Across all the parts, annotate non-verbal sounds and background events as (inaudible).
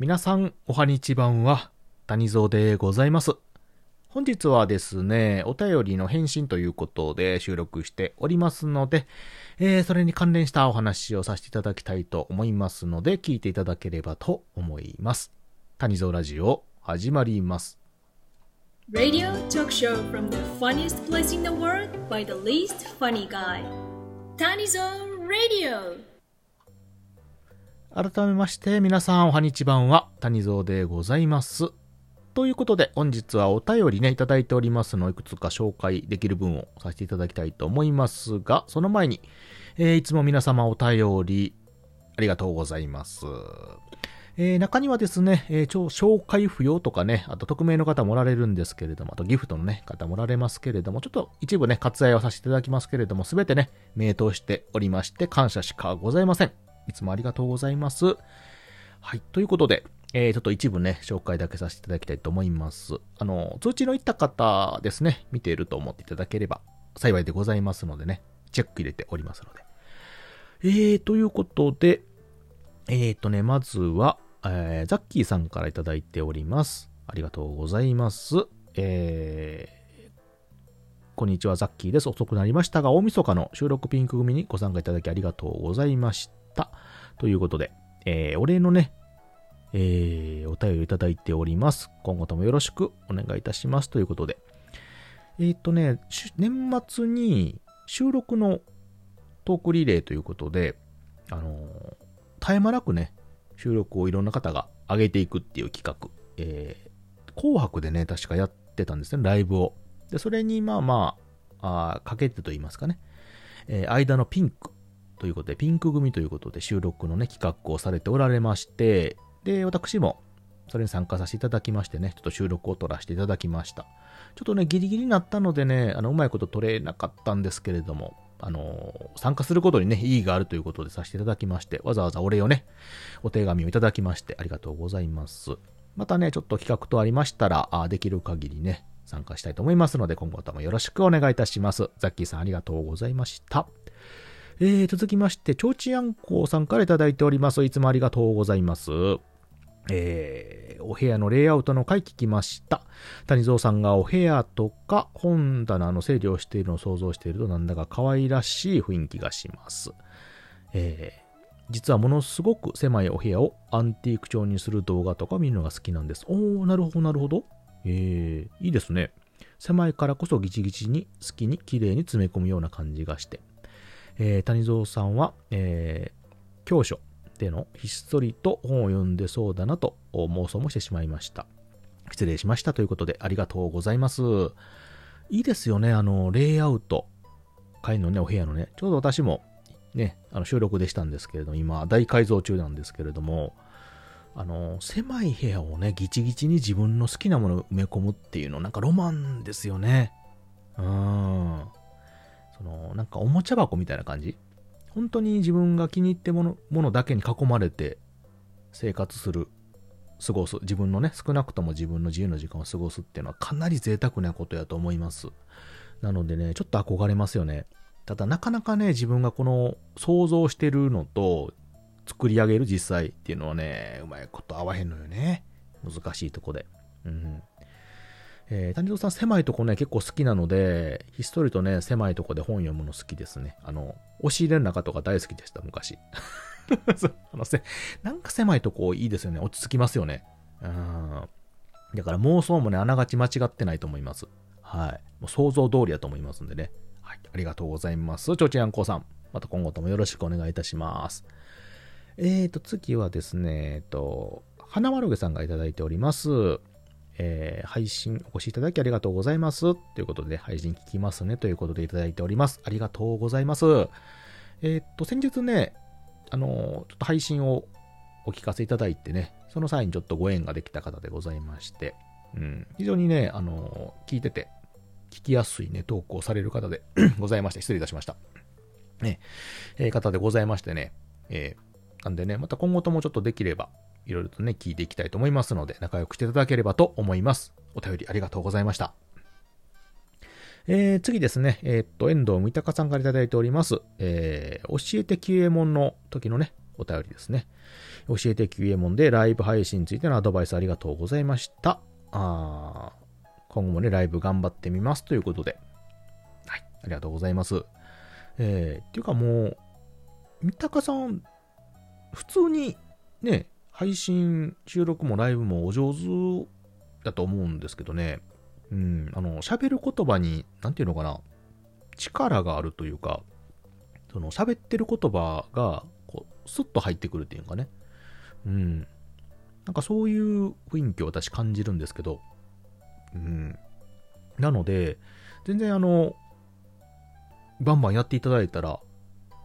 皆さん、おはにちばんは、谷蔵でございます。本日はですね、お便りの返信ということで収録しておりますので、えー、それに関連したお話をさせていただきたいと思いますので、聞いていただければと思います。谷蔵ラジオ、始まります。Radio talk show from the funniest place in the world by the least funny guy. Tanizo Radio. 改めまして、皆さん、おはにちばんは、谷蔵でございます。ということで、本日はお便りね、いただいておりますのいくつか紹介できる分をさせていただきたいと思いますが、その前に、えーいつも皆様お便り、ありがとうございます。えー中にはですね、えー超紹介不要とかね、あと匿名の方もおられるんですけれども、あとギフトのね、方もおられますけれども、ちょっと一部ね、割愛をさせていただきますけれども、すべてね、名答しておりまして、感謝しかございません。いつもありがとうございます。はい。ということで、えー、ちょっと一部ね、紹介だけさせていただきたいと思います。あの、通知のいった方ですね、見ていると思っていただければ幸いでございますのでね、チェック入れておりますので。えー、ということで、えーとね、まずは、えー、ザッキーさんからいただいております。ありがとうございます。えー、こんにちは、ザッキーです。遅くなりましたが、大晦日の収録ピンク組にご参加いただきありがとうございました。ということで、えー、お礼のね、えー、お便りをいただいております。今後ともよろしくお願いいたします。ということで。えーっ、とね、年末に収録のトークリレーということで、あのー絶え間なくね、収録をいろんな方が上げていくっていう企画、えー、紅白でね、確かやってたんですね、ライブを。で、それにまあまあ、あかけてと言いますかね、えー間のピンクということで、ピンク組ということで収録のね、企画をされておられまして、で、私もそれに参加させていただきましてね、ちょっと収録を撮らせていただきました。ちょっとね、ギリギリになったのでね、あの、うまいこと撮れなかったんですけれども、あの参加することにね、意義があるということでさせていただきまして、わざわざお礼をね、お手紙をいただきまして、ありがとうございます。またね、ちょっと企画とありましたら、あできる限りね、参加したいと思いますので、今後ともよろしくお願いいたします。ザッキーさんありがとうございました。えー、続きまして、ちょうちあんこうさんからいただいております。いつもありがとうございます。えー、お部屋のレイアウトの回聞きました。谷蔵さんがお部屋とか本棚の整理をしているのを想像しているとなんだか可愛らしい雰囲気がします。えー実はものすごく狭いお部屋をアンティーク調にする動画とか見るのが好きなんです。おー、なるほど、なるほど。えー、いいですね。狭いからこそギチギチに好きに綺麗に詰め込むような感じがして。えー谷蔵さんは、えー教書でのひっそりと本を読んでそうだなと妄想もしてしまいました。失礼しましたということでありがとうございます。いいですよね、あの、レイアウト。会のね、お部屋のね、ちょうど私もね、あの収録でしたんですけれども、今、大改造中なんですけれども、あの、狭い部屋をね、ギチギチに自分の好きなものを埋め込むっていうの、なんかロマンですよね。うん。その、なんかおもちゃ箱みたいな感じ？本当に自分が気に入ってものものだけに囲まれて生活する、過ごす。自分のね、少なくとも自分の自由な時間を過ごすっていうのはかなり贅沢なことやと思います。なのでね、ちょっと憧れますよね。ただなかなかね、自分がこの想像してるのと作り上げる実際っていうのはね、うまいこと合わへんのよね。難しいとこで。うん。えー、谷戸さん狭いとこね、結構好きなので、ひっそりとね、狭いとこで本読むの好きですね。あの、押し入れの中とか大好きでした、昔。(laughs) あのせ、なんか狭いとこいいですよね。落ち着きますよね。うん。だから妄想もね、あながち間違ってないと思います。はい。もう想像通りだと思いますんでね。はい。ありがとうございます。ちょうちんあんこうさん。また今後ともよろしくお願いいたします。えーと、次はですね、えっと、花丸毛さんがいただいております。えー配信お越しいただきありがとうございます。ということで、配信聞きますね。ということでいただいております。ありがとうございます。えーっと、先日ね、あのーちょっと配信をお聞かせいただいてね、その際にちょっとご縁ができた方でございまして、うん、非常にね、あの聞いてて、聞きやすいね、トークをされる方で (coughs) ございまして、失礼いたしました。ね、えー方でございましてね、えーなんでね、また今後ともちょっとできれば、いろいろとね、聞いていきたいと思いますので、仲良くしていただければと思います。お便りありがとうございました。えー、次ですね、えーっと、遠藤三鷹さんからいただいております。えー、教えて q 右衛門の時のね、お便りですね。教えて QA モンでライブ配信についてのアドバイスありがとうございました。あ今後もね、ライブ頑張ってみますということで。はい、ありがとうございます。えー、っていうかもう、三鷹さん、普通にね、配信、収録もライブもお上手だと思うんですけどね、うん、あの、喋る言葉に、なんていうのかな、力があるというか、その喋ってる言葉が、こう、スッと入ってくるっていうかね、うん。なんかそういう雰囲気を私感じるんですけど、うん。なので、全然あの、バンバンやっていただいたら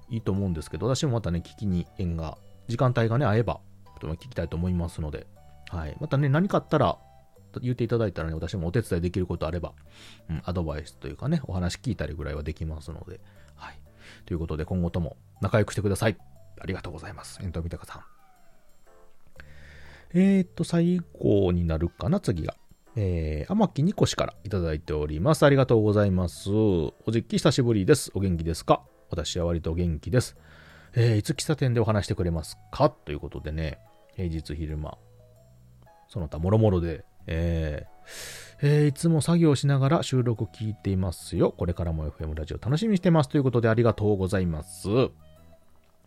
いいと思うんですけど、私もまたね、聞きに縁が、時間帯がね、合えば、聞きたいと思いますので、はい。またね、何かあったら、言っていただいたらね、私もお手伝いできることあれば、うん、アドバイスというかね、お話聞いたりぐらいはできますので、はい。ということで、今後とも仲良くしてください。ありがとうございます。エントミタカさん。えーと、最後になるかな、次が。えー、天木ニコ氏からいただいております。ありがとうございます。お実機久しぶりです。お元気ですか？私は割と元気です。えー、いつ喫茶店でお話してくれますか？ということでね、平日昼間、その他もろもろでえー、えー、いつも作業しながら収録聞いていますよ。これからも FM ラジオ楽しみにしてます。ということでありがとうございます。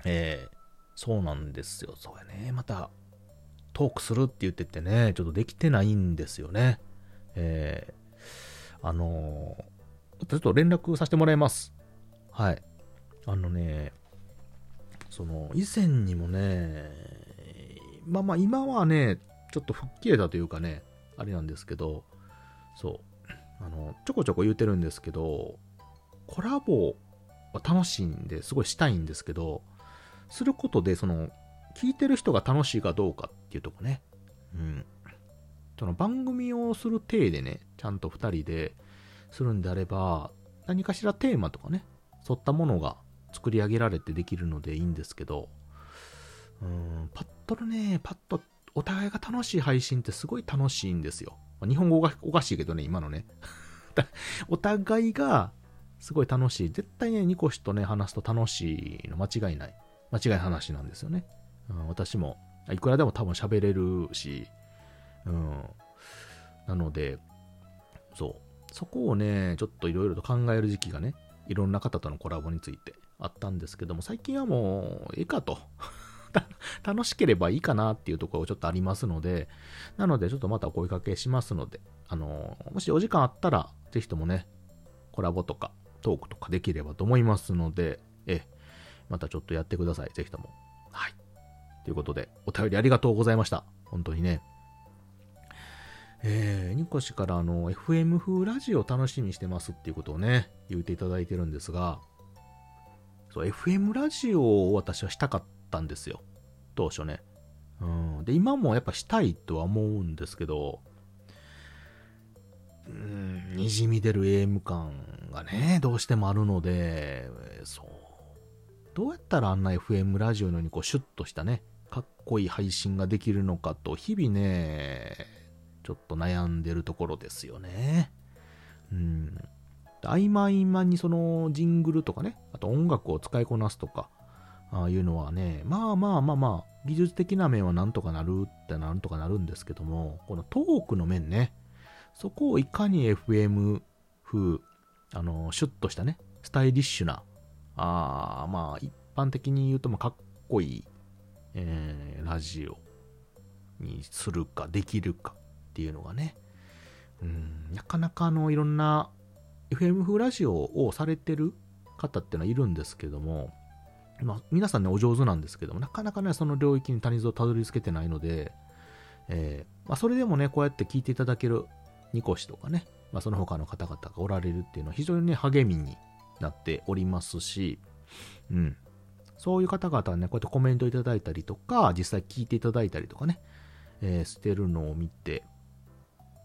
えー、そうなんですよ。そうやね。また、トークするって言っててね、ちょっとできてないんですよね。えー、あのー、ちょっと連絡させてもらいます。はい。あのね、その、以前にもね、まあまあ今はね、ちょっと吹っ切れたというかね、あれなんですけど、そう、あの、ちょこちょこ言うてるんですけど、コラボは楽しいんですごいしたいんですけど、することで、その、聞いてる人が楽しいかどうかっていうとこね、うん。その番組をする体でね、ちゃんと2人でするんであれば、何かしらテーマとかね、沿ったものが作り上げられてできるのでいいんですけど、うん、パッとね、パッとお互いが楽しい配信ってすごい楽しいんですよ。日本語がおかしいけどね、今のね。(laughs) お互いがすごい楽しい。絶対ね、ニコシとね、話すと楽しいの間違いない。間違いない話なんですよね。うん、私も、いくらでも多分喋れるし、うん。なので、そう。そこをね、ちょっといろいろと考える時期がね、いろんな方とのコラボについてあったんですけども、最近はもう、ええかと。(laughs) 楽しければいいかなっていうところちょっとありますので、なのでちょっとまたお声掛けしますので、あのもしお時間あったら、ぜひともね、コラボとかトークとかできればと思いますので、え、またちょっとやってください。ぜひとも。はい。ということで、お便りありがとうございました。本当にね。えー、ニコシからあの、FM 風ラジオ楽しみにしてますっていうことをね、言っていただいてるんですが、そう、FM ラジオを私はしたかったんですよ。当初ね。うん。で、今もやっぱしたいとは思うんですけど、うん、にじみ出る AM 感がね、どうしてもあるので、そう。どうやったらあんな FM ラジオのようにこうシュッとしたね、かっこいい配信ができるのかと、日々ね、ちょっと悩んでるところですよね。うん。合間合間にそのジングルとかね、あと音楽を使いこなすとか、ああいうのはね、まあまあまあまあ、技術的な面はなんとかなるってなんとかなるんですけども、このトークの面ね、そこをいかに FM 風、あの、シュッとしたね、スタイリッシュな、あまあ、一般的に言うともかっこいい、えー、ラジオにするか、できるかっていうのがね、うん、なかなかあの、いろんな FM 風ラジオをされてる方っていうのはいるんですけども、まあ、皆さんね、お上手なんですけども、なかなかね、その領域に谷蔵をたどり着けてないので、えー、まあ、それでもね、こうやって聞いていただけるニコシとかね、まあ、その他の方々がおられるっていうのは非常にね、励みになっておりますし、うん。そういう方々はね、こうやってコメントいただいたりとか、実際聞いていただいたりとかね、えー、してるのを見て、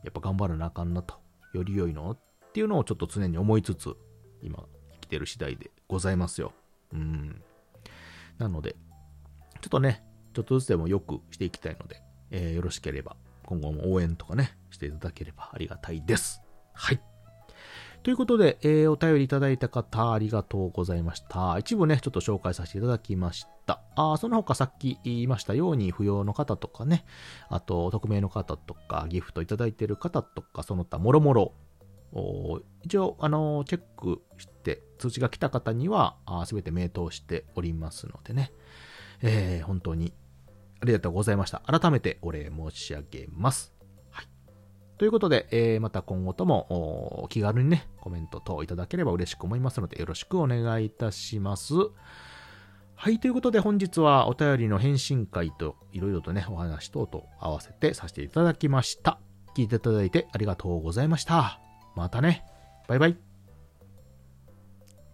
やっぱ頑張らなあかんなと、より良いのっていうのをちょっと常に思いつつ、今、生きてる次第でございますよ。うん。なので、ちょっとね、ちょっとずつでも良くしていきたいので、えー、よろしければ、今後も応援とかね、していただければありがたいです。はい。ということで、えー、お便りいただいた方、ありがとうございました。一部ね、ちょっと紹介させていただきまし。あその他さっき言いましたように、不要の方とかね、あと、匿名の方とか、ギフトいただいてる方とか、その他、もろもろ、一応、あの、チェックして、通知が来た方には、すべて名答しておりますのでね、えー、本当にありがとうございました。改めてお礼申し上げます。ということで、えー、また今後とも気軽にね、コメント等いただければ嬉しく思いますので、よろしくお願いいたします。はい、ということで本日はお便りの返信会といろいろとね、お話等と合わせてさせていただきました。聞いていただいてありがとうございました。またね。バイバイ。